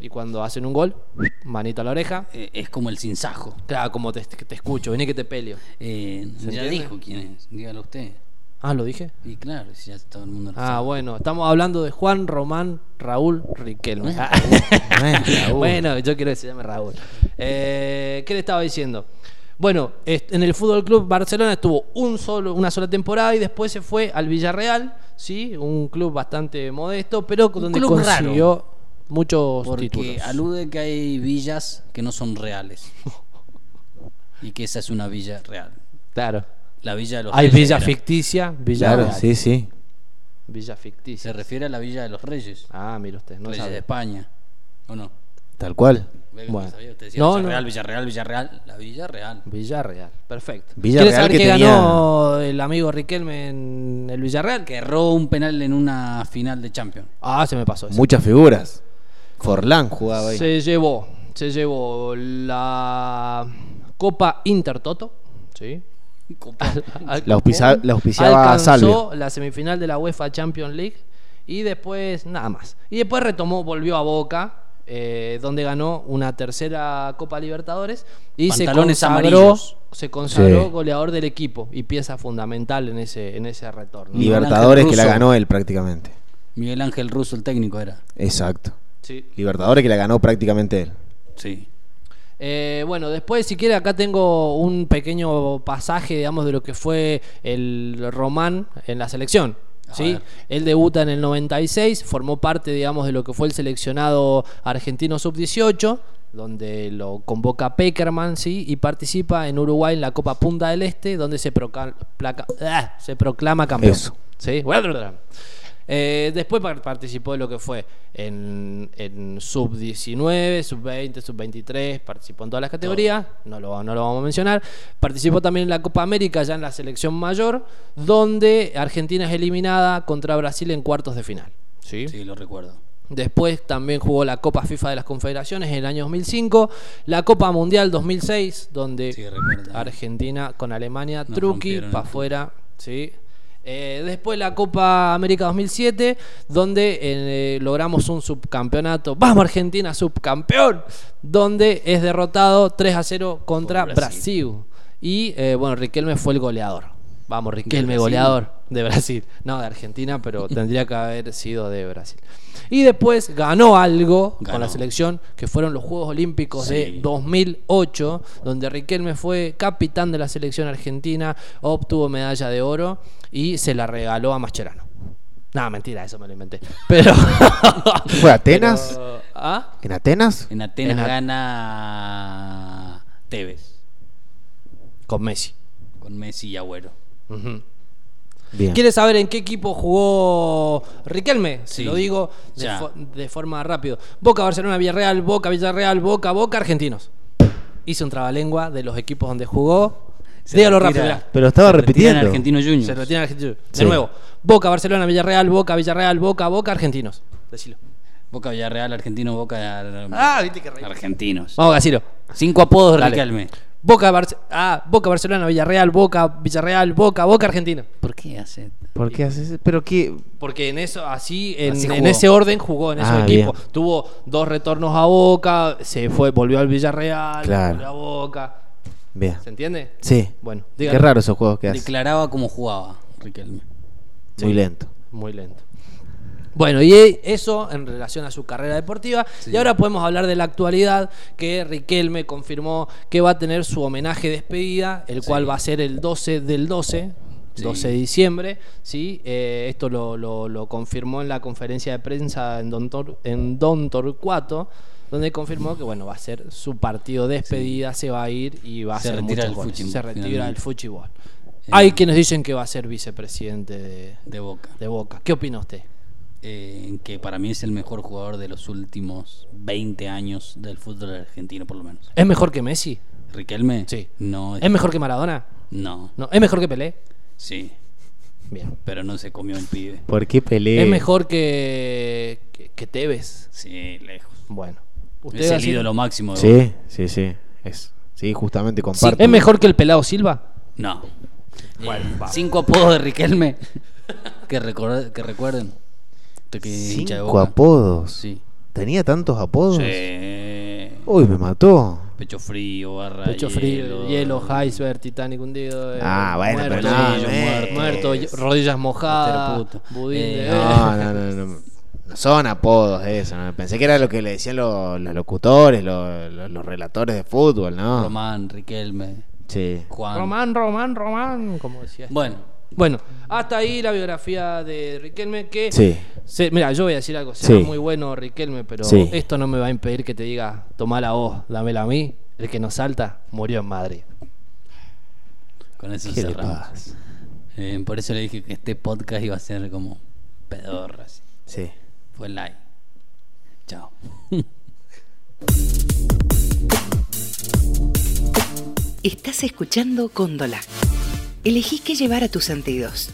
y cuando hacen un gol, manito a la oreja. Eh, es como el sinsajo. Claro, como te, te escucho, vení que te peleo. Eh, ¿Se ya entiende? dijo quién es, dígalo usted. Ah, ¿lo dije? Y claro, si ya todo el mundo lo Ah, sabe. bueno, estamos hablando de Juan Román Raúl Riquelme. No es Ah. Raúl. bueno, yo quiero que se llame Raúl. Eh, ¿Qué le estaba diciendo? Bueno, en el Fútbol Club Barcelona estuvo un solo, una sola temporada y después se fue al Villarreal, sí, un club bastante modesto, pero donde club consiguió raro. muchos Porque títulos. alude que hay villas que no son reales. y que esa es una villa real. Claro. La villa de los Hay reyes. villa era. ficticia, villa Claro, real. sí, sí. Villa ficticia. Se refiere a la villa de los reyes. Ah, mire usted, no reyes sabe. de España. ¿O no? Tal cual. Bueno. usted decía No, Villarreal, no. Villarreal, Villarreal. La villa real. Villarreal, perfecto. Villarreal ¿Quieres saber que qué tenía- ganó el amigo Riquelme en el Villarreal? Que erró un penal en una final de Champions. Ah, se me pasó eso. Muchas figuras. Forlán jugaba ahí. Se llevó, se llevó la Copa Intertoto, ¿sí? Al- La auspicia- la auspiciaba Salvio. la semifinal de la UEFA Champions League y después nada más. Y después retomó, volvió a Boca, eh, donde ganó una tercera Copa Libertadores y Pantalones se consagró, amarillos. se consagró Sí. goleador del equipo y pieza fundamental en ese, en ese retorno. Libertadores que la ganó él prácticamente. Miguel Ángel Russo, el técnico, era. Exacto. Sí. Libertadores que la ganó prácticamente él. Sí. Eh, bueno, después, si quiere, acá tengo un pequeño pasaje, digamos, de lo que fue el Román en la selección. ¿sí? Él debuta en el 96, formó parte, digamos, de lo que fue el seleccionado argentino sub-18, donde lo convoca Peckerman, ¿sí? Y participa en Uruguay en la Copa Punta del Este, donde se, proca- placa- ah, se proclama campeón. Eso. ¿sí? Eh, después par- participó de lo que fue en, en sub-19, sub-20, sub-23, participó en todas las categorías, no lo, no lo vamos a mencionar. Participó también en la Copa América, ya en la selección mayor, donde Argentina es eliminada contra Brasil en cuartos de final. ¿sí? Sí, lo recuerdo. Después también jugó la Copa FIFA de las Confederaciones en el año 2005, la Copa Mundial 2006, donde Sí. Argentina con Alemania, Nos truqui, para afuera, ¿sí? Eh, después la Copa América 2007, donde eh, logramos un subcampeonato. ¡Vamos Argentina, subcampeón! Donde es derrotado 3 a 0 contra. Brasil. Y eh, bueno, Riquelme fue el goleador. Vamos, Riquelme, goleador de Brasil. No, de Argentina, pero tendría que haber sido de Brasil. Y después ganó algo con la selección, que fueron los Juegos Olímpicos de Sí. 2008, donde Riquelme fue capitán de la selección argentina, obtuvo medalla de oro y se la regaló a Mascherano. No, mentira, eso me lo inventé. Pero. ¿Fue Atenas? Pero- ¿Ah? ¿En Atenas? En Atenas En gana Tevez. Con Messi. Con Messi y Agüero. Bien. ¿Quieres saber en qué equipo jugó Riquelme? Se Sí, lo digo de, ya. fo- de forma rápido. Boca, Barcelona, Villarreal, Boca, Villarreal, Boca, Boca, Argentinos. Hice un trabalengua de los equipos donde jugó. Se Dígalo retira- rápido. Pero estaba Se retira en repitiendo. Argentino Juniors. Se retira en Argentinos. De Sí. nuevo. Boca, Barcelona, Villarreal, Boca, Villarreal, Boca, Boca, Argentinos. Decilo. Boca Villarreal, Argentino, Boca Ah, viste que. Argentinos. Vamos, Gaciro. Cinco apodos Dale. Riquelme. Boca, Barce- ah, Boca, Barcelona, Villarreal, Boca, Villarreal, Boca, Boca, Argentina. ¿Por qué hace? ¿Por qué haces? Pero qué. Porque en eso, así, en, Así en ese orden jugó en esos Ah, equipos. bien. Tuvo dos retornos a Boca, se fue, volvió al Villarreal, Claro. volvió a Boca. Bien. ¿Se entiende? Sí. Bueno, Qué raro esos juegos que hace. Declaraba como jugaba Riquelme. Muy lento. Muy lento. Bueno, y eso en relación a su carrera deportiva. Y ahora podemos hablar de la actualidad, que Riquelme confirmó que va a tener su homenaje de despedida, el cual va a ser el 12 del 12, Sí. 12 de diciembre. ¿sí? Eh, esto lo, lo- lo confirmó en la conferencia de prensa en Don, Tor- en Don Torcuato, donde confirmó que bueno va a ser su partido de despedida, se va a ir y va a Se hacer retira muchos goles. Se retira del fútbol. Eh, Hay quienes dicen que va a ser vicepresidente de, De Boca. de Boca. ¿Qué opina usted? Eh, que para mí es el mejor jugador de los últimos 20 años del fútbol argentino, por lo menos. ¿Es mejor que Messi? ¿Riquelme? Sí. No. ¿Es mejor que Maradona? No. No. ¿Es mejor que Pelé? Sí. Bien. Pero no se comió el pibe. ¿Por qué pelea? ¿Es mejor que, que, que Tevez? Sí, lejos. Bueno. Es va a el ídolo máximo de Sí, sí, sí. Es, sí, justamente Sí, comparto. ¿Es mejor que el Pelado Silva? No. Bueno, Eh, cinco apodos de Riquelme que, recuer- que recuerden. Usted que es hincha de Cinco Boca. apodos. Sí. ¿Tenía tantos apodos? Sí. Uy, me mató. Pecho frío, barra Pecho frío, hielo, hielo, iceberg, Titanic hundido. eh, Ah, bueno, muerto, pero no, muerto, no es- muerto, muerto, y- rodillas mojadas, budín de- Eh, No, no, no, no. No son apodos eso. ¿no? Pensé que era lo que le decían los, los locutores, los, los- los relatores de fútbol, ¿no? Román, Riquelme, Sí. Juan. Román, Román, Román, como decía. Bueno, Bueno, hasta ahí la biografía de Riquelme que... Sí. se- mira, yo voy a decir algo, será Sí. muy bueno Riquelme, pero Sí. esto no me va a impedir que te diga, tomala vos, dámela a mí, el que nos salta murió en Madrid. con eso ¿Qué le cerramos. Eh, por eso le dije que este podcast iba a ser como pedorra. así. Sí. Fue like. Chao. Estás escuchando Cóndola elegís qué llevar a tus sentidos.